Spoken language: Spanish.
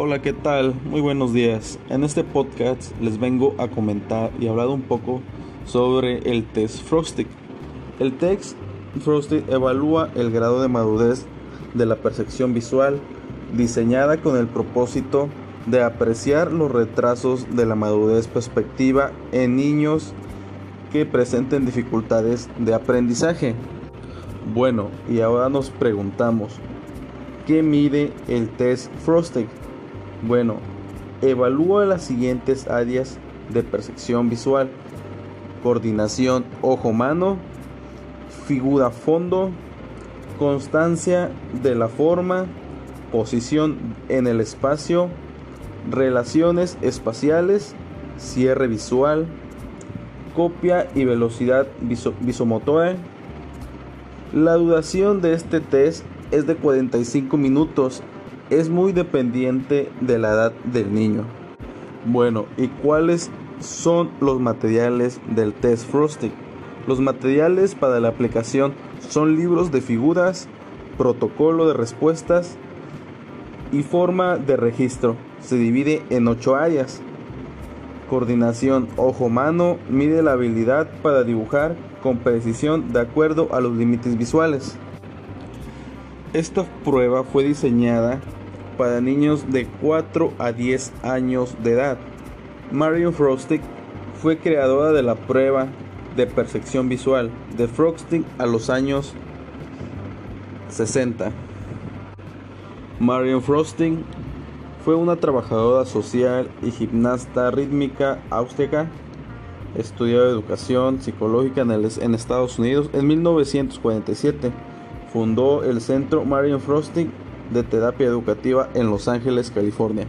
Hola, ¿qué tal? Muy buenos días. En este podcast les vengo a comentar y hablar un poco sobre el test Frosted. El test Frosted evalúa el grado de madurez de la percepción visual diseñada con el propósito de apreciar los retrasos de la madurez perspectiva en niños que presenten dificultades de aprendizaje. Bueno, y ahora nos preguntamos, ¿qué mide el test Frosted? Bueno, evalúa las siguientes áreas de percepción visual. Coordinación ojo-mano, figura-fondo, constancia de la forma, posición en el espacio, relaciones espaciales, cierre visual, copia y velocidad visomotora. La duración de este test es de 45 minutos es muy dependiente de la edad del niño. Bueno, ¿y cuáles son los materiales del test Frosting? Los materiales para la aplicación son libros de figuras, protocolo de respuestas y forma de registro. Se divide en ocho áreas. Coordinación ojo-mano mide la habilidad para dibujar con precisión de acuerdo a los límites visuales. Esta prueba fue diseñada para niños de 4 a 10 años de edad. Marion Frosting fue creadora de la prueba de percepción visual de Frosting a los años 60. Marion Frosting fue una trabajadora social y gimnasta rítmica austríaca. Estudió educación psicológica en, en Estados Unidos. En 1947 fundó el Centro Marion Frosting de terapia educativa en Los Ángeles, California.